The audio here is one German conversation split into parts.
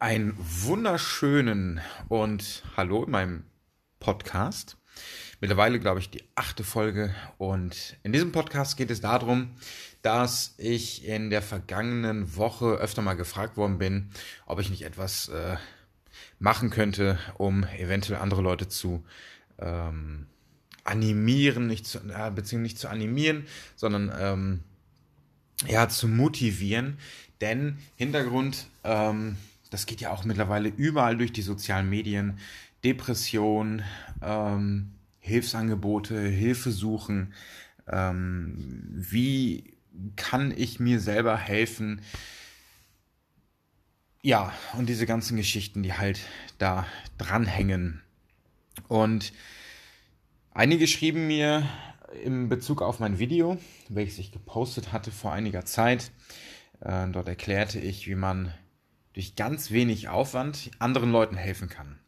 Einen wunderschönen und hallo in meinem Podcast. Mittlerweile, glaube ich, die achte Folge. Und in diesem Podcast geht es darum, dass ich in der vergangenen Woche öfter mal gefragt worden bin, ob ich nicht etwas äh, machen könnte, um eventuell andere Leute zu ähm, animieren, nicht zu, äh, beziehungsweise nicht zu animieren, sondern ähm, ja, zu motivieren. Denn Hintergrund, ähm, das geht ja auch mittlerweile überall durch die sozialen Medien, Depression, ähm, Hilfsangebote, Hilfe suchen, ähm, wie kann ich mir selber helfen? Ja, und diese ganzen Geschichten, die halt da dranhängen. Und einige schrieben mir in Bezug auf mein Video, welches ich gepostet hatte vor einiger Zeit, äh, dort erklärte ich, wie man durch ganz wenig Aufwand anderen Leuten helfen kann.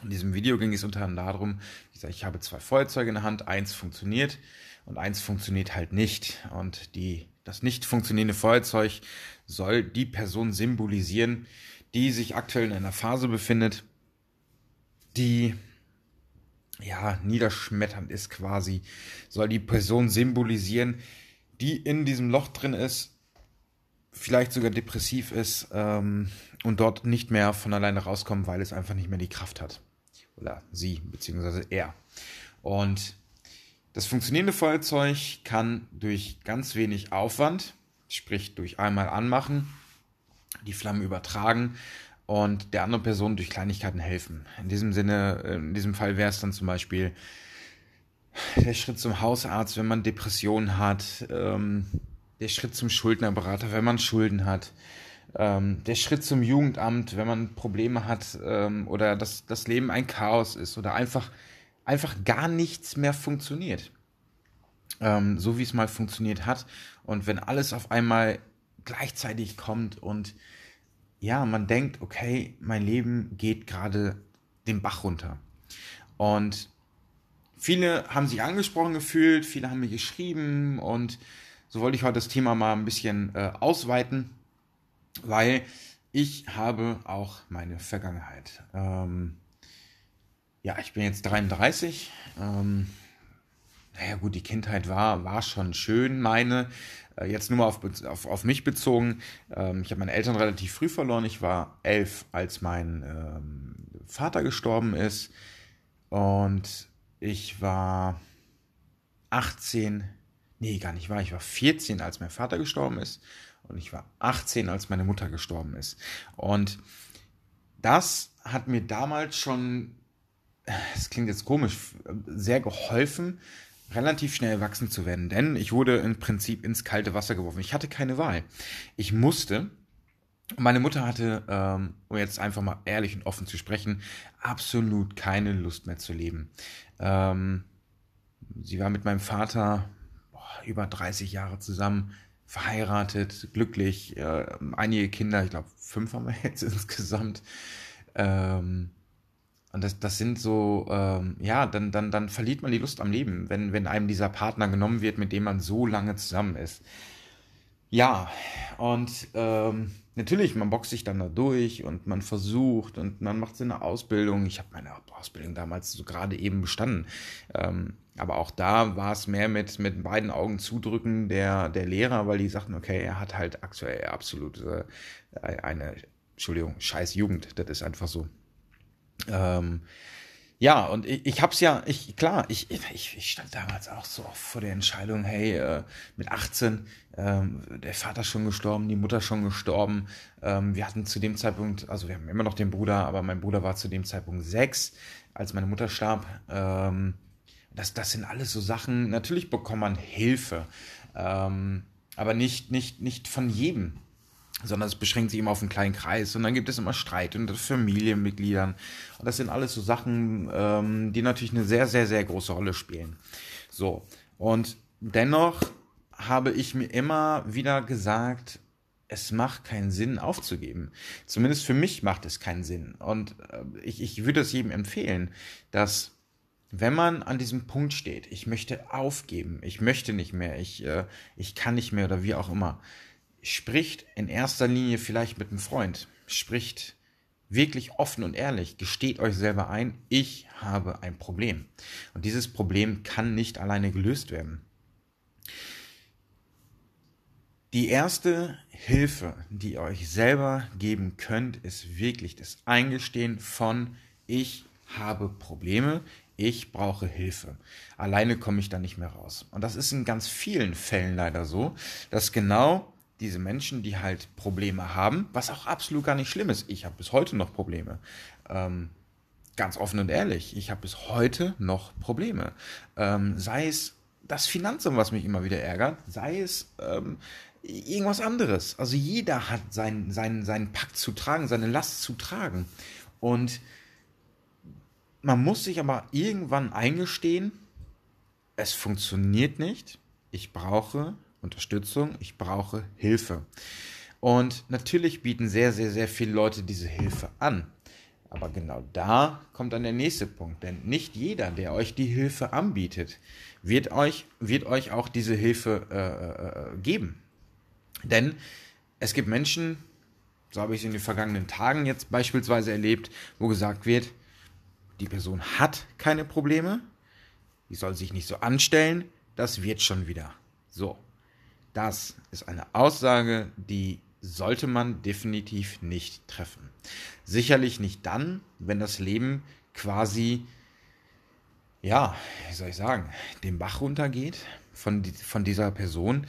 In diesem Video ging es unter anderem darum, ich, sage, ich habe zwei Feuerzeuge in der Hand, eins funktioniert und eins funktioniert halt nicht. Und die, das nicht funktionierende Feuerzeug soll die Person symbolisieren, die sich aktuell in einer Phase befindet, die ja niederschmetternd ist quasi, soll die Person symbolisieren, die in diesem Loch drin ist, vielleicht sogar depressiv ist ähm, und dort nicht mehr von alleine rauskommt, weil es einfach nicht mehr die Kraft hat. Oder sie, beziehungsweise er. Und das funktionierende Feuerzeug kann durch ganz wenig Aufwand, sprich durch einmal anmachen, die Flamme übertragen und der anderen Person durch Kleinigkeiten helfen. In diesem Sinne, in diesem Fall wäre es dann zum Beispiel der Schritt zum Hausarzt, wenn man Depressionen hat, ähm, der Schritt zum Schuldnerberater, wenn man Schulden hat, ähm, der Schritt zum Jugendamt, wenn man Probleme hat ähm, oder das, das Leben ein Chaos ist oder einfach, einfach gar nichts mehr funktioniert. Ähm, so wie es mal funktioniert hat. Und wenn alles auf einmal gleichzeitig kommt und ja, man denkt, okay, mein Leben geht gerade den Bach runter. Und viele haben sich angesprochen gefühlt, viele haben mir geschrieben und so wollte ich heute das Thema mal ein bisschen äh, ausweiten, weil ich habe auch meine Vergangenheit. Ähm, ja, ich bin jetzt 33. Ähm, naja gut, die Kindheit war, war schon schön, meine. Äh, jetzt nur mal auf, auf, auf mich bezogen. Ähm, ich habe meine Eltern relativ früh verloren. Ich war elf, als mein ähm, Vater gestorben ist. Und ich war 18, nee, gar nicht wahr, ich war 14, als mein Vater gestorben ist. Und ich war 18, als meine Mutter gestorben ist. Und das hat mir damals schon, es klingt jetzt komisch, sehr geholfen, relativ schnell wachsen zu werden. Denn ich wurde im Prinzip ins kalte Wasser geworfen. Ich hatte keine Wahl. Ich musste. Meine Mutter hatte, ähm, um jetzt einfach mal ehrlich und offen zu sprechen, absolut keine Lust mehr zu leben. Ähm, sie war mit meinem Vater über 30 Jahre zusammen, verheiratet, glücklich, äh, einige Kinder, ich glaube fünf haben wir jetzt insgesamt. Ähm, und das, das sind so, ähm, ja, dann, dann, dann verliert man die Lust am Leben, wenn, wenn einem dieser Partner genommen wird, mit dem man so lange zusammen ist. Ja, und ähm, natürlich, man boxt sich dann da durch und man versucht und man macht seine Ausbildung. Ich habe meine Ausbildung damals so gerade eben bestanden. Ähm, aber auch da war es mehr mit, mit beiden Augen zudrücken der, der Lehrer, weil die sagten, okay, er hat halt aktuell absolut äh, eine, Entschuldigung, scheiß Jugend. Das ist einfach so. Ähm, ja, und ich, ich hab's ja, ich, klar, ich, ich, ich stand damals auch so vor der Entscheidung, hey, äh, mit 18, ähm, der Vater schon gestorben, die Mutter schon gestorben. Ähm, wir hatten zu dem Zeitpunkt, also wir haben immer noch den Bruder, aber mein Bruder war zu dem Zeitpunkt sechs, als meine Mutter starb. Ähm, das, das sind alles so Sachen, natürlich bekommt man Hilfe, ähm, aber nicht, nicht, nicht von jedem sondern es beschränkt sich immer auf einen kleinen Kreis und dann gibt es immer Streit unter Familienmitgliedern und das sind alles so Sachen, ähm, die natürlich eine sehr, sehr, sehr große Rolle spielen. So, und dennoch habe ich mir immer wieder gesagt, es macht keinen Sinn aufzugeben. Zumindest für mich macht es keinen Sinn. Und äh, ich, ich würde es jedem empfehlen, dass wenn man an diesem Punkt steht, ich möchte aufgeben, ich möchte nicht mehr, ich, äh, ich kann nicht mehr oder wie auch immer, spricht in erster Linie vielleicht mit einem Freund, spricht wirklich offen und ehrlich, gesteht euch selber ein, ich habe ein Problem. Und dieses Problem kann nicht alleine gelöst werden. Die erste Hilfe, die ihr euch selber geben könnt, ist wirklich das Eingestehen von ich habe Probleme, ich brauche Hilfe. Alleine komme ich da nicht mehr raus. Und das ist in ganz vielen Fällen leider so, dass genau diese Menschen, die halt Probleme haben, was auch absolut gar nicht schlimm ist. Ich habe bis heute noch Probleme. Ähm, ganz offen und ehrlich, ich habe bis heute noch Probleme. Ähm, sei es das Finanzamt, was mich immer wieder ärgert, sei es ähm, irgendwas anderes. Also jeder hat seinen, seinen, seinen Pakt zu tragen, seine Last zu tragen. Und man muss sich aber irgendwann eingestehen, es funktioniert nicht. Ich brauche Unterstützung, ich brauche Hilfe. Und natürlich bieten sehr, sehr, sehr viele Leute diese Hilfe an. Aber genau da kommt dann der nächste Punkt. Denn nicht jeder, der euch die Hilfe anbietet, wird euch, wird euch auch diese Hilfe äh, äh, geben. Denn es gibt Menschen, so habe ich es in den vergangenen Tagen jetzt beispielsweise erlebt, wo gesagt wird, die Person hat keine Probleme, die soll sich nicht so anstellen, das wird schon wieder. So, das ist eine Aussage, die sollte man definitiv nicht treffen. Sicherlich nicht dann, wenn das Leben quasi, ja, wie soll ich sagen, den Bach runtergeht von, von dieser Person.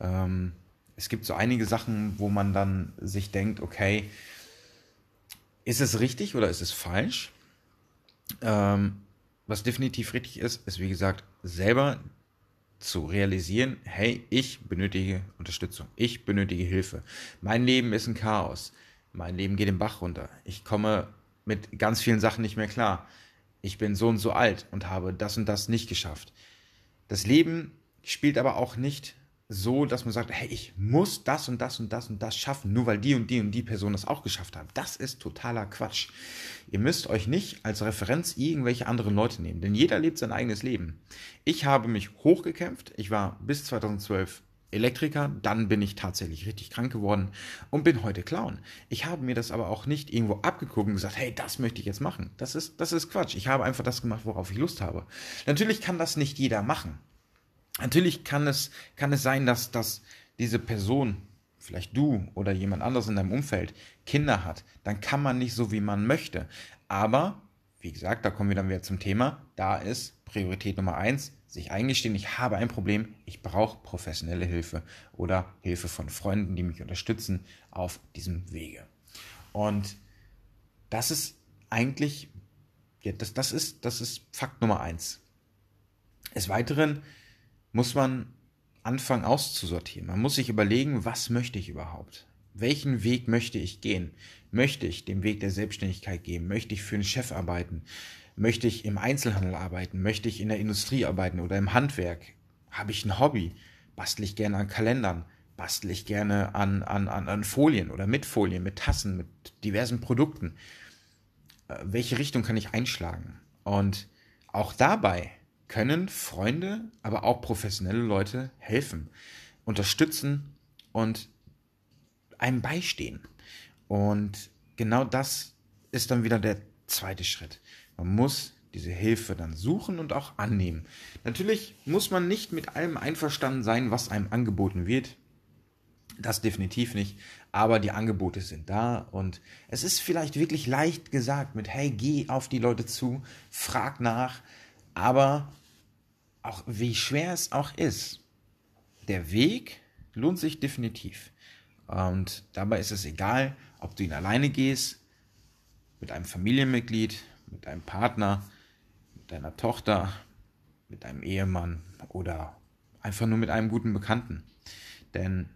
Ähm, es gibt so einige Sachen, wo man dann sich denkt, okay, ist es richtig oder ist es falsch? Ähm, was definitiv richtig ist, ist wie gesagt, selber zu realisieren, hey, ich benötige Unterstützung, ich benötige Hilfe. Mein Leben ist ein Chaos. Mein Leben geht den Bach runter. Ich komme mit ganz vielen Sachen nicht mehr klar. Ich bin so und so alt und habe das und das nicht geschafft. Das Leben spielt aber auch nicht so, dass man sagt, hey, ich muss das und das und das und das schaffen, nur weil die und die und die Person das auch geschafft haben. Das ist totaler Quatsch. Ihr müsst euch nicht als Referenz irgendwelche anderen Leute nehmen, denn jeder lebt sein eigenes Leben. Ich habe mich hochgekämpft. Ich war bis 2012 Elektriker, dann bin ich tatsächlich richtig krank geworden und bin heute Clown. Ich habe mir das aber auch nicht irgendwo abgeguckt und gesagt, hey, das möchte ich jetzt machen. Das ist, das ist Quatsch. Ich habe einfach das gemacht, worauf ich Lust habe. Natürlich kann das nicht jeder machen. Natürlich kann es, kann es sein, dass, dass diese Person, vielleicht du oder jemand anderes in deinem Umfeld, Kinder hat. Dann kann man nicht so, wie man möchte. Aber, wie gesagt, da kommen wir dann wieder zum Thema. Da ist Priorität Nummer eins, sich eingestehen, ich habe ein Problem, ich brauche professionelle Hilfe oder Hilfe von Freunden, die mich unterstützen auf diesem Wege. Und das ist eigentlich, ja, das, das, ist, das ist Fakt Nummer eins. Des Weiteren muss man anfangen auszusortieren. Man muss sich überlegen, was möchte ich überhaupt? Welchen Weg möchte ich gehen? Möchte ich den Weg der Selbstständigkeit gehen? Möchte ich für einen Chef arbeiten? Möchte ich im Einzelhandel arbeiten? Möchte ich in der Industrie arbeiten oder im Handwerk? Habe ich ein Hobby? Bastle ich gerne an Kalendern? Bastle ich gerne an, an, an, an Folien oder mit Folien, mit Tassen, mit diversen Produkten? Äh, welche Richtung kann ich einschlagen? Und auch dabei können Freunde, aber auch professionelle Leute helfen, unterstützen und einem beistehen. Und genau das ist dann wieder der zweite Schritt. Man muss diese Hilfe dann suchen und auch annehmen. Natürlich muss man nicht mit allem einverstanden sein, was einem angeboten wird. Das definitiv nicht. Aber die Angebote sind da und es ist vielleicht wirklich leicht gesagt mit, hey, geh auf die Leute zu, frag nach, aber auch wie schwer es auch ist, der Weg lohnt sich definitiv. Und dabei ist es egal, ob du ihn alleine gehst, mit einem Familienmitglied, mit deinem Partner, mit deiner Tochter, mit deinem Ehemann oder einfach nur mit einem guten Bekannten. Denn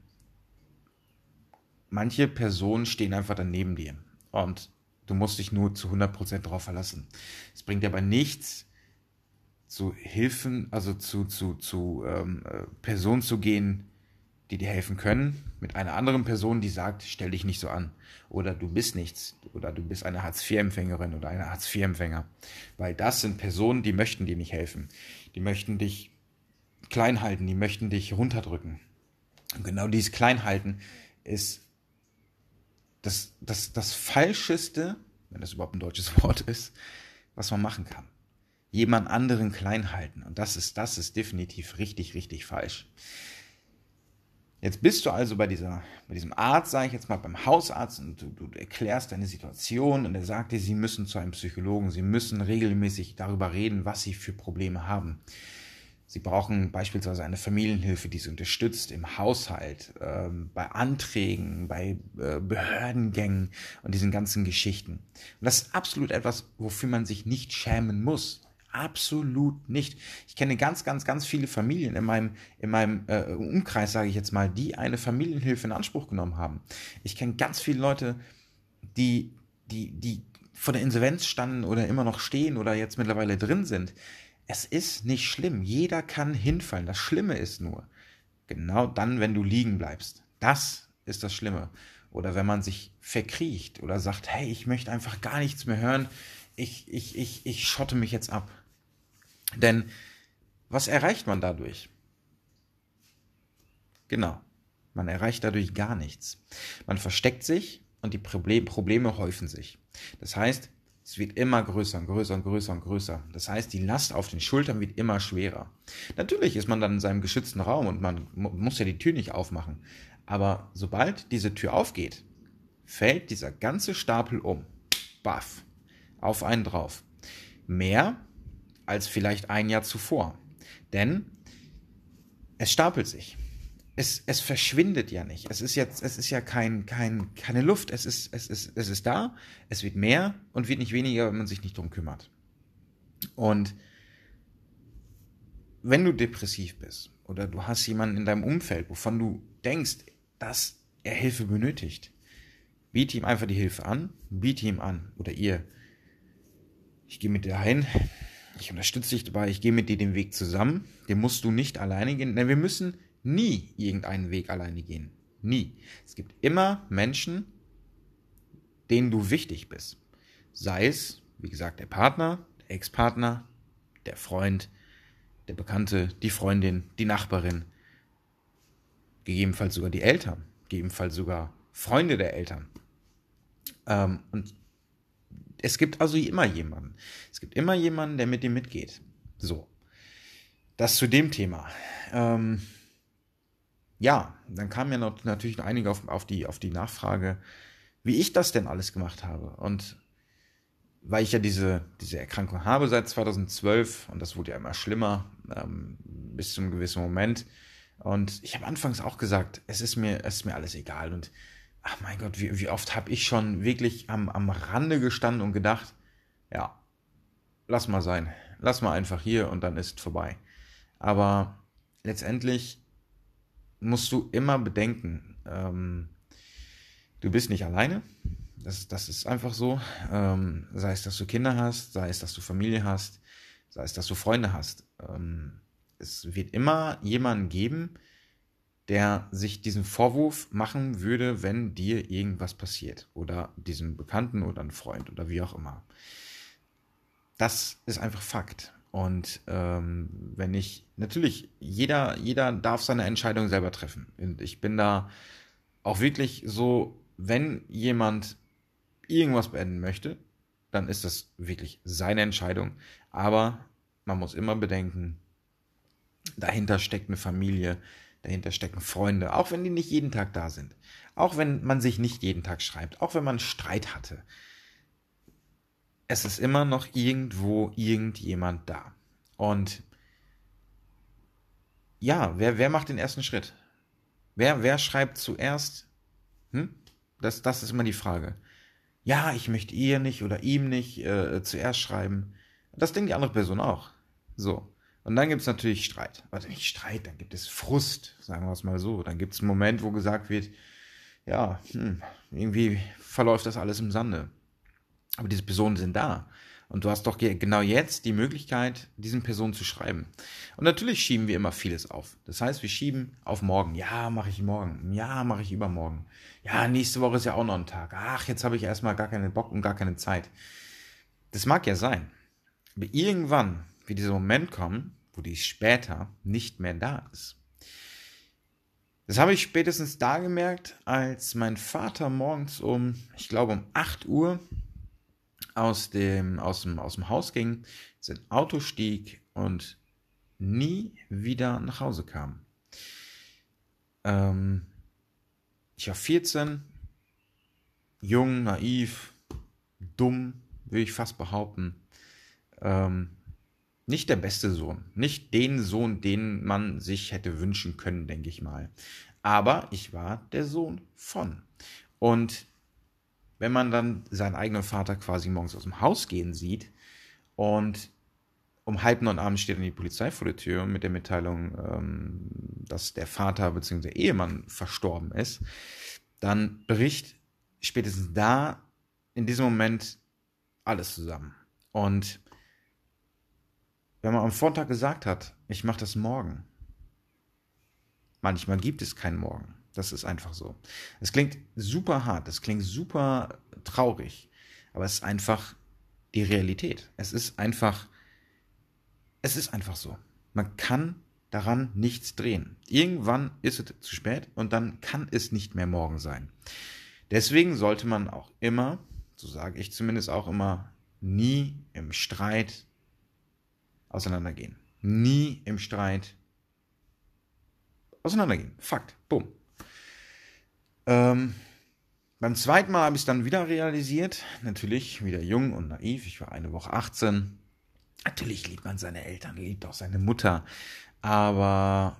manche Personen stehen einfach daneben dir und du musst dich nur zu 100% darauf verlassen. Es bringt aber nichts, zu Hilfen, also zu, zu, zu ähm, äh, Personen zu gehen, die dir helfen können, mit einer anderen Person, die sagt, stell dich nicht so an. Oder du bist nichts. Oder du bist eine Hartz-IV-Empfängerin oder ein Hartz-IV-Empfänger. Weil das sind Personen, die möchten dir nicht helfen. Die möchten dich klein halten, die möchten dich runterdrücken. Und genau dieses Kleinhalten ist das, das, das Falscheste, wenn das überhaupt ein deutsches Wort ist, was man machen kann. Jemand anderen klein halten. Und das ist, das ist definitiv richtig, richtig falsch. Jetzt bist du also bei, dieser, bei diesem Arzt, sage ich jetzt mal, beim Hausarzt und du, du, erklärst deine Situation und er sagt dir, sie müssen zu einem Psychologen, sie müssen regelmäßig darüber reden, was sie für Probleme haben. Sie brauchen beispielsweise eine Familienhilfe, die sie unterstützt im Haushalt, ähm, bei Anträgen, bei äh, Behördengängen und diesen ganzen Geschichten. Und das ist absolut etwas, wofür man sich nicht schämen muss. Absolut nicht. Ich kenne ganz, ganz, ganz viele Familien in meinem, in meinem äh, Umkreis, sage ich jetzt mal, die eine Familienhilfe in Anspruch genommen haben. Ich kenne ganz viele Leute, die, die, die vor der Insolvenz standen oder immer noch stehen oder jetzt mittlerweile drin sind. Es ist nicht schlimm. Jeder kann hinfallen. Das Schlimme ist nur, genau dann, wenn du liegen bleibst. Das ist das Schlimme. Oder wenn man sich verkriecht oder sagt, hey, ich möchte einfach gar nichts mehr hören. Ich, ich, ich, ich schotte mich jetzt ab. Denn was erreicht man dadurch? Genau, man erreicht dadurch gar nichts. Man versteckt sich und die Probleme häufen sich. Das heißt, es wird immer größer und größer und größer und größer. Das heißt, die Last auf den Schultern wird immer schwerer. Natürlich ist man dann in seinem geschützten Raum und man muss ja die Tür nicht aufmachen. Aber sobald diese Tür aufgeht, fällt dieser ganze Stapel um. Baff. Auf einen drauf. Mehr als vielleicht ein Jahr zuvor. Denn es stapelt sich. Es, es verschwindet ja nicht. Es ist jetzt, es ist ja kein, kein, keine Luft. Es ist, es, ist, es ist da, es wird mehr und wird nicht weniger, wenn man sich nicht drum kümmert. Und wenn du depressiv bist oder du hast jemanden in deinem Umfeld, wovon du denkst, dass er Hilfe benötigt, biete ihm einfach die Hilfe an, biete ihm an oder ihr. Ich gehe mit dir hin, ich unterstütze dich dabei, ich gehe mit dir den Weg zusammen. Den musst du nicht alleine gehen, denn wir müssen nie irgendeinen Weg alleine gehen. Nie. Es gibt immer Menschen, denen du wichtig bist. Sei es, wie gesagt, der Partner, der Ex-Partner, der Freund, der Bekannte, die Freundin, die Nachbarin, gegebenenfalls sogar die Eltern, gegebenenfalls sogar Freunde der Eltern. Ähm, und es gibt also immer jemanden. Es gibt immer jemanden, der mit dir mitgeht. So. Das zu dem Thema. Ähm, ja, dann kam ja noch, natürlich noch einige auf, auf, die, auf die Nachfrage, wie ich das denn alles gemacht habe. Und weil ich ja diese, diese Erkrankung habe seit 2012 und das wurde ja immer schlimmer ähm, bis zu einem gewissen Moment. Und ich habe anfangs auch gesagt, es ist mir, es ist mir alles egal. Und ach mein Gott, wie, wie oft habe ich schon wirklich am, am Rande gestanden und gedacht, ja, lass mal sein, lass mal einfach hier und dann ist vorbei. Aber letztendlich musst du immer bedenken, ähm, du bist nicht alleine. Das, das ist einfach so. Ähm, sei es, dass du Kinder hast, sei es, dass du Familie hast, sei es, dass du Freunde hast. Ähm, es wird immer jemanden geben, der sich diesen Vorwurf machen würde, wenn dir irgendwas passiert. Oder diesem Bekannten oder einem Freund oder wie auch immer. Das ist einfach Fakt. Und ähm, wenn ich, natürlich, jeder, jeder darf seine Entscheidung selber treffen. Und ich bin da auch wirklich so, wenn jemand irgendwas beenden möchte, dann ist das wirklich seine Entscheidung. Aber man muss immer bedenken, dahinter steckt eine Familie, dahinter stecken Freunde, auch wenn die nicht jeden Tag da sind. Auch wenn man sich nicht jeden Tag schreibt, auch wenn man Streit hatte es ist immer noch irgendwo irgendjemand da. Und ja, wer, wer macht den ersten Schritt? Wer, wer schreibt zuerst? Hm? Das, das ist immer die Frage. Ja, ich möchte ihr nicht oder ihm nicht äh, zuerst schreiben. Das denkt die andere Person auch. So. Und dann gibt es natürlich Streit. Also nicht Streit, dann gibt es Frust, sagen wir es mal so. Dann gibt es einen Moment, wo gesagt wird, ja, hm, irgendwie verläuft das alles im Sande. Aber diese Personen sind da. Und du hast doch genau jetzt die Möglichkeit, diesen Personen zu schreiben. Und natürlich schieben wir immer vieles auf. Das heißt, wir schieben auf morgen. Ja, mache ich morgen. Ja, mache ich übermorgen. Ja, nächste Woche ist ja auch noch ein Tag. Ach, jetzt habe ich erstmal gar keinen Bock und gar keine Zeit. Das mag ja sein. Aber irgendwann wird dieser Moment kommen, wo dies später nicht mehr da ist. Das habe ich spätestens da gemerkt, als mein Vater morgens um, ich glaube um 8 Uhr aus dem, aus dem, aus dem Haus ging, sein Auto stieg und nie wieder nach Hause kam. Ähm, ich war 14, jung, naiv, dumm, würde ich fast behaupten. Ähm, nicht der beste Sohn, nicht den Sohn, den man sich hätte wünschen können, denke ich mal. Aber ich war der Sohn von. Und wenn man dann seinen eigenen Vater quasi morgens aus dem Haus gehen sieht und um halb neun abends steht dann die Polizei vor der Tür mit der Mitteilung, ähm, dass der Vater bzw. Ehemann verstorben ist, dann bricht spätestens da in diesem Moment alles zusammen. Und wenn man am Vortag gesagt hat, ich mache das morgen, manchmal gibt es keinen Morgen. Das ist einfach so. Es klingt super hart, es klingt super traurig, aber es ist einfach die Realität. Es ist einfach, es ist einfach so. Man kann daran nichts drehen. Irgendwann ist es zu spät und dann kann es nicht mehr morgen sein. Deswegen sollte man auch immer, so sage ich zumindest auch immer, nie im Streit auseinandergehen. Nie im Streit auseinandergehen. Fakt. Bumm. Ähm, beim zweiten Mal habe ich es dann wieder realisiert. Natürlich wieder jung und naiv. Ich war eine Woche 18. Natürlich liebt man seine Eltern, liebt auch seine Mutter. Aber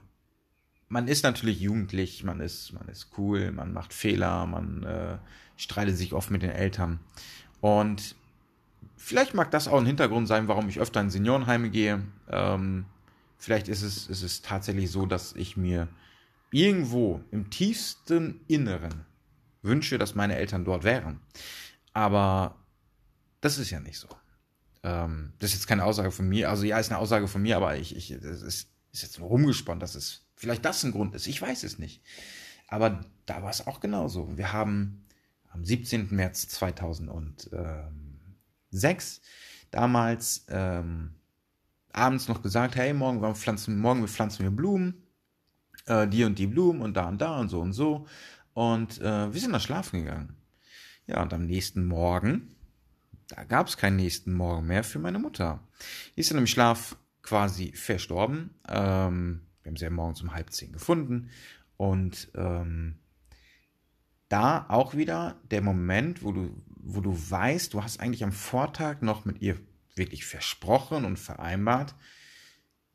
man ist natürlich jugendlich, man ist, man ist cool, man macht Fehler, man äh, streitet sich oft mit den Eltern. Und vielleicht mag das auch ein Hintergrund sein, warum ich öfter in Seniorenheime gehe. Ähm, vielleicht ist es, ist es tatsächlich so, dass ich mir irgendwo im tiefsten Inneren wünsche, dass meine Eltern dort wären. Aber das ist ja nicht so. Ähm, das ist jetzt keine Aussage von mir. Also ja, ist eine Aussage von mir, aber ich, ich, das ist, ist jetzt nur rumgesponnen, dass es vielleicht das ein Grund ist. Ich weiß es nicht. Aber da war es auch genauso. Wir haben am 17. März 2006 damals ähm, abends noch gesagt, hey, morgen, wir pflanzen, morgen wir pflanzen wir Blumen äh, die und die Blumen und da und da und so und so. Und äh, wir sind da schlafen gegangen. Ja, und am nächsten Morgen, da gab es keinen nächsten Morgen mehr für meine Mutter. Die ist dann im Schlaf quasi verstorben. Ähm, wir haben sie ja morgens um halb zehn gefunden. Und ähm, da auch wieder der Moment, wo du, wo du weißt, du hast eigentlich am Vortag noch mit ihr wirklich versprochen und vereinbart,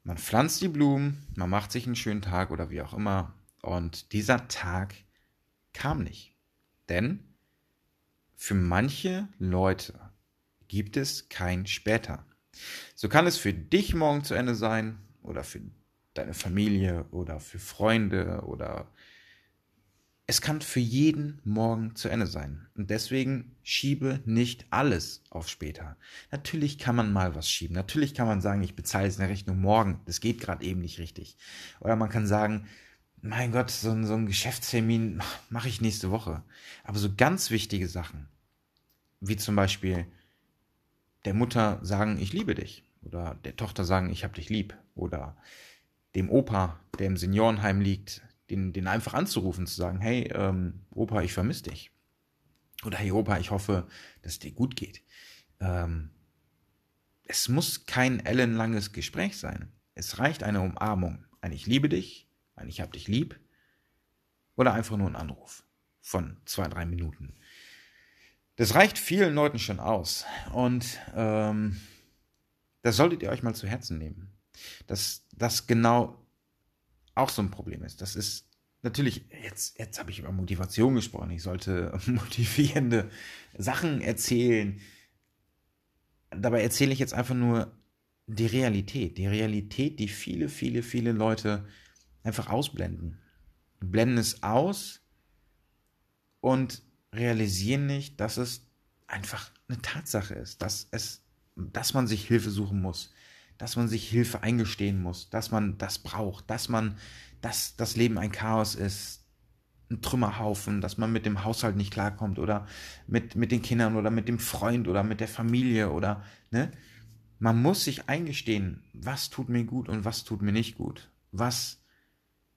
man pflanzt die Blumen, man macht sich einen schönen Tag oder wie auch immer. Und dieser Tag kam nicht. Denn für manche Leute gibt es kein später. So kann es für dich morgen zu Ende sein oder für deine Familie oder für Freunde oder es kann für jeden morgen zu Ende sein. Und deswegen schiebe nicht alles auf später. Natürlich kann man mal was schieben. Natürlich kann man sagen, ich bezahle jetzt eine Rechnung morgen. Das geht gerade eben nicht richtig. Oder man kann sagen, mein Gott, so, so ein Geschäftstermin mache ich nächste Woche. Aber so ganz wichtige Sachen, wie zum Beispiel der Mutter sagen, ich liebe dich. Oder der Tochter sagen, ich habe dich lieb. Oder dem Opa, der im Seniorenheim liegt, den, den einfach anzurufen, zu sagen, hey, ähm, Opa, ich vermisse dich. Oder hey, Opa, ich hoffe, dass es dir gut geht. Ähm, es muss kein ellenlanges Gespräch sein. Es reicht eine Umarmung. Ein Ich liebe dich, ein Ich hab dich lieb. Oder einfach nur ein Anruf von zwei, drei Minuten. Das reicht vielen Leuten schon aus. Und ähm, das solltet ihr euch mal zu Herzen nehmen. Dass das genau auch so ein Problem ist. Das ist natürlich, jetzt, jetzt habe ich über Motivation gesprochen. Ich sollte motivierende Sachen erzählen. Dabei erzähle ich jetzt einfach nur die Realität. Die Realität, die viele, viele, viele Leute einfach ausblenden. Blenden es aus und realisieren nicht, dass es einfach eine Tatsache ist, dass es, dass man sich Hilfe suchen muss, dass man sich Hilfe eingestehen muss, dass man das braucht, dass man, dass das Leben ein Chaos ist, ein Trümmerhaufen, dass man mit dem Haushalt nicht klarkommt oder mit, mit den Kindern oder mit dem Freund oder mit der Familie oder, ne? Man muss sich eingestehen, was tut mir gut und was tut mir nicht gut. Was,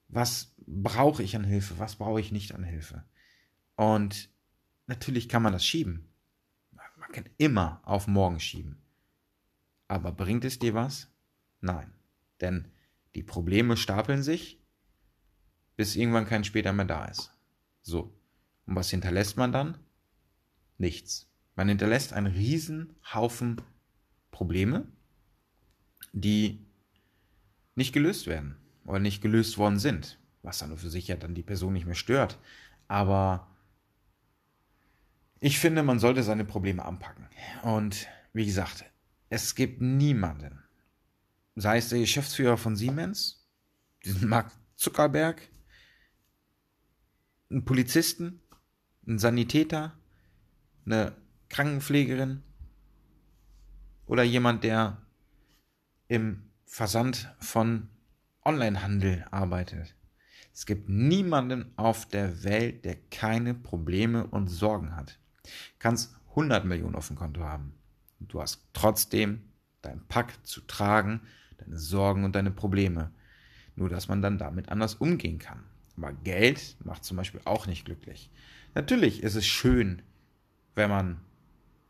was brauche ich an Hilfe, was brauche ich nicht an Hilfe. Und natürlich kann man das schieben. Man Man kann immer auf morgen schieben. Aber bringt es dir was? Nein. Denn die Probleme stapeln sich, bis irgendwann kein später mehr da ist. So. Und was hinterlässt man dann? Nichts. Man hinterlässt einen riesen Haufen Probleme, die nicht gelöst werden oder nicht gelöst worden sind, was dann für sich ja dann die Person nicht mehr stört. Aber ich finde, man sollte seine Probleme anpacken. Und wie gesagt, es gibt niemanden, sei es der Geschäftsführer von Siemens, diesen Mark Zuckerberg, einen Polizisten, einen Sanitäter, eine Krankenpflegerin oder jemand, der im Versand von Onlinehandel arbeitet. Es gibt niemanden auf der Welt, der keine Probleme und Sorgen hat. Kannst 100 Millionen auf dem Konto haben. Du hast trotzdem dein Pack zu tragen, deine Sorgen und deine Probleme. Nur, dass man dann damit anders umgehen kann. Aber Geld macht zum Beispiel auch nicht glücklich. Natürlich ist es schön, wenn man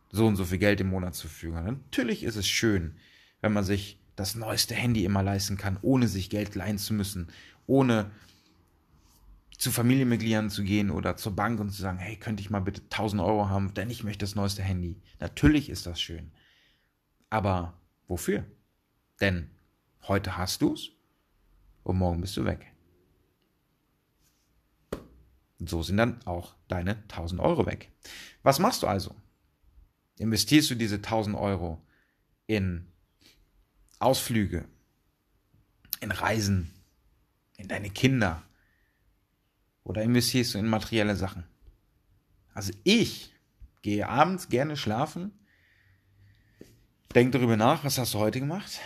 so und so viel Geld im Monat zur Verfügung hat. Natürlich ist es schön, wenn man sich das neueste Handy immer leisten kann, ohne sich Geld leihen zu müssen, ohne zu Familienmitgliedern zu gehen oder zur Bank und zu sagen, hey, könnte ich mal bitte 1000 Euro haben, denn ich möchte das neueste Handy. Natürlich ist das schön. Aber wofür? Denn heute hast du es und morgen bist du weg. So sind dann auch deine 1000 Euro weg. Was machst du also? Investierst du diese 1000 Euro in Ausflüge, in Reisen, in deine Kinder oder investierst du in materielle Sachen? Also ich gehe abends gerne schlafen, denk darüber nach, was hast du heute gemacht?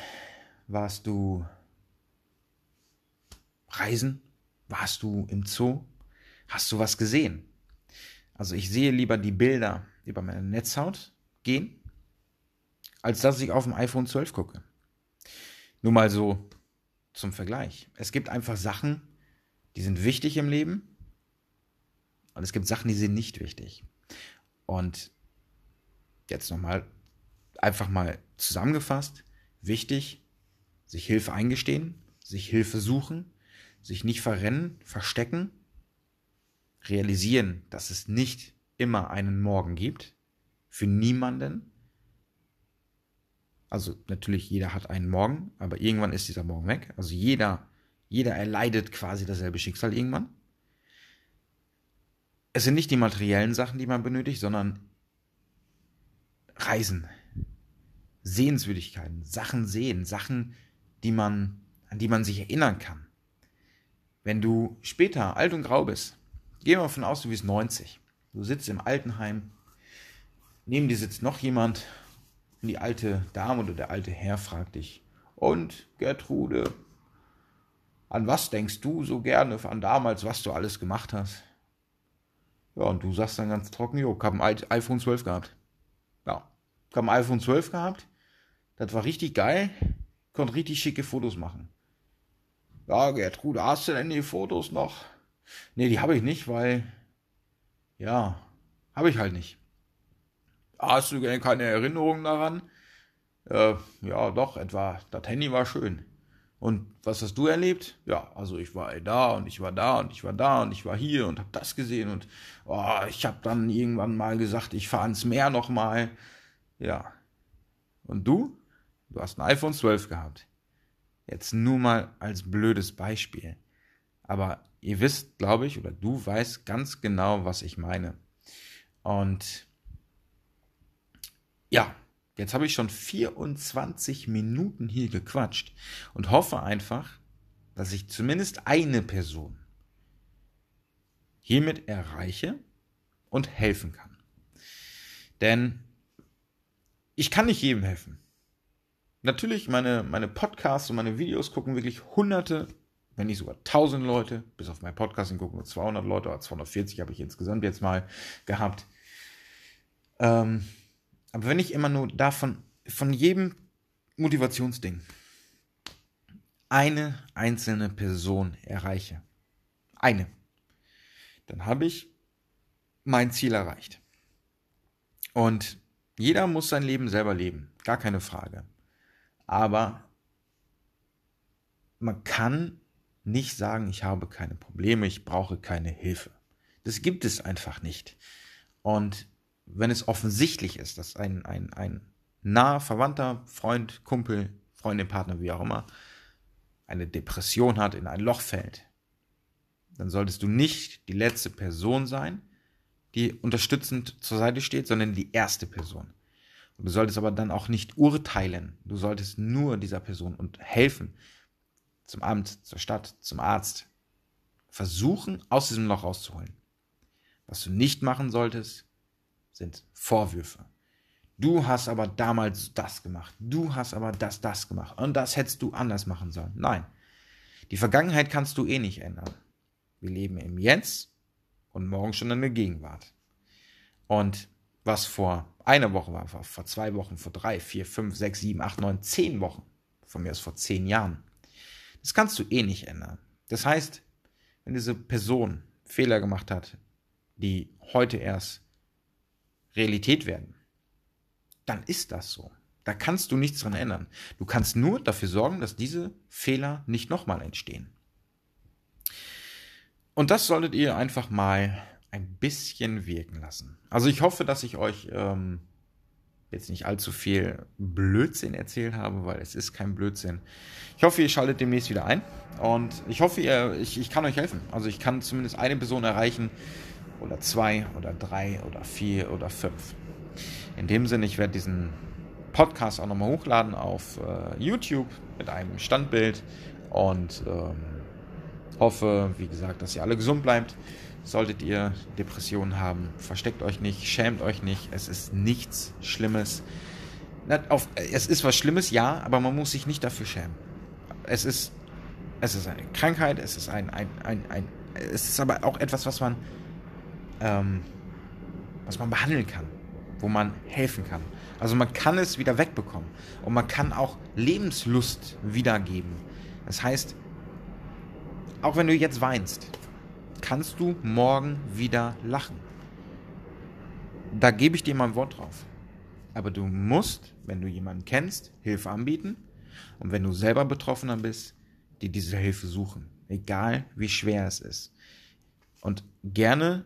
Warst du reisen? Warst du im Zoo? Hast du was gesehen? Also ich sehe lieber die Bilder über meine Netzhaut gehen, als dass ich auf dem iPhone 12 gucke. Nur mal so zum Vergleich. Es gibt einfach Sachen, die sind wichtig im Leben und es gibt Sachen, die sind nicht wichtig. Und jetzt nochmal einfach mal zusammengefasst, wichtig, sich Hilfe eingestehen, sich Hilfe suchen, sich nicht verrennen, verstecken, realisieren, dass es nicht immer einen Morgen gibt, für niemanden. Also natürlich jeder hat einen Morgen, aber irgendwann ist dieser Morgen weg. Also jeder, jeder erleidet quasi dasselbe Schicksal irgendwann. Es sind nicht die materiellen Sachen, die man benötigt, sondern Reisen, Sehenswürdigkeiten, Sachen sehen, Sachen, die man, an die man sich erinnern kann. Wenn du später alt und grau bist, gehen wir davon aus, du bist 90. Du sitzt im Altenheim, neben dir sitzt noch jemand und die alte Dame oder der alte Herr fragt dich, und Gertrude, an was denkst du so gerne an damals, was du alles gemacht hast? Ja, und du sagst dann ganz trocken, jo, ich habe ein iPhone 12 gehabt. Ja, ich habe ein iPhone 12 gehabt. Das war richtig geil. Konnte richtig schicke Fotos machen. Ja, Gertrude, hast du denn die Fotos noch? Nee, die habe ich nicht, weil, ja, habe ich halt nicht. Hast du keine Erinnerungen daran? Äh, ja, doch, etwa, das Handy war schön. Und was hast du erlebt? Ja, also ich war da und ich war da und ich war da und ich war hier und habe das gesehen und oh, ich habe dann irgendwann mal gesagt, ich fahre ins Meer nochmal. Ja. Und du? Du hast ein iPhone 12 gehabt. Jetzt nur mal als blödes Beispiel. Aber ihr wisst, glaube ich, oder du weißt ganz genau, was ich meine. Und ja, jetzt habe ich schon 24 Minuten hier gequatscht und hoffe einfach, dass ich zumindest eine Person hiermit erreiche und helfen kann. Denn ich kann nicht jedem helfen. Natürlich, meine, meine Podcasts und meine Videos gucken wirklich hunderte, wenn nicht sogar tausend Leute. Bis auf mein Podcasting gucken nur 200 Leute, oder 240 habe ich insgesamt jetzt mal gehabt. Ähm, aber wenn ich immer nur davon, von jedem Motivationsding eine einzelne Person erreiche, eine, dann habe ich mein Ziel erreicht. Und Jeder muss sein Leben selber leben, gar keine Frage. Aber man kann nicht sagen, ich habe keine Probleme, ich brauche keine Hilfe. Das gibt es einfach nicht. Und wenn es offensichtlich ist, dass ein, ein, ein naher Verwandter, Freund, Kumpel, Freundin, Partner, wie auch immer, eine Depression hat, in ein Loch fällt, dann solltest du nicht die letzte Person sein, die unterstützend zur Seite steht, sondern die erste Person. Und du solltest aber dann auch nicht urteilen. Du solltest nur dieser Person und helfen. Zum Amt, zur Stadt, zum Arzt. Versuchen, aus diesem Loch rauszuholen. Was du nicht machen solltest, sind Vorwürfe. Du hast aber damals das gemacht. Du hast aber das, das gemacht. Und das hättest du anders machen sollen. Nein. Die Vergangenheit kannst du eh nicht ändern. Wir leben im Jetzt und morgen schon in der Gegenwart. Und was vor einer Woche war, vor zwei Wochen, vor drei, vier, fünf, sechs, sieben, acht, neun, zehn Wochen, von mir aus vor zehn Jahren, das kannst du eh nicht ändern. Das heißt, wenn diese Person Fehler gemacht hat, die heute erst Realität werden, dann ist das so. Da kannst du nichts dran ändern. Du kannst nur dafür sorgen, dass diese Fehler nicht nochmal entstehen. Und das solltet ihr einfach mal ein bisschen wirken lassen. Also ich hoffe, dass ich euch ähm, jetzt nicht allzu viel Blödsinn erzählt habe, weil es ist kein Blödsinn. Ich hoffe, ihr schaltet demnächst wieder ein und ich hoffe, ihr, ich, ich kann euch helfen. Also ich kann zumindest eine Person erreichen oder zwei oder drei oder vier oder fünf. In dem Sinne, ich werde diesen Podcast auch nochmal hochladen auf äh, YouTube mit einem Standbild und ähm, hoffe, wie gesagt, dass ihr alle gesund bleibt. Solltet ihr Depressionen haben, versteckt euch nicht, schämt euch nicht. Es ist nichts Schlimmes. Es ist was Schlimmes, ja, aber man muss sich nicht dafür schämen. Es ist, es ist eine Krankheit, es ist ein, ein, ein, ein es ist aber auch etwas, was man, ähm, was man behandeln kann wo man helfen kann. Also man kann es wieder wegbekommen und man kann auch Lebenslust wiedergeben. Das heißt, auch wenn du jetzt weinst, kannst du morgen wieder lachen. Da gebe ich dir mal ein Wort drauf. Aber du musst, wenn du jemanden kennst, Hilfe anbieten und wenn du selber Betroffener bist, dir diese Hilfe suchen. Egal wie schwer es ist. Und gerne,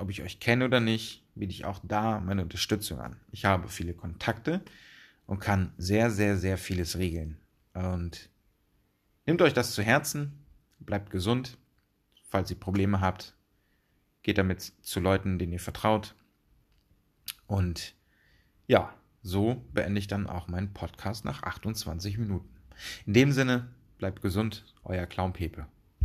ob ich euch kenne oder nicht, biete ich auch da meine Unterstützung an. Ich habe viele Kontakte und kann sehr, sehr, sehr vieles regeln. Und nehmt euch das zu Herzen, bleibt gesund. Falls ihr Probleme habt, geht damit zu Leuten, denen ihr vertraut. Und ja, so beende ich dann auch meinen Podcast nach 28 Minuten. In dem Sinne, bleibt gesund, euer Clown Pepe.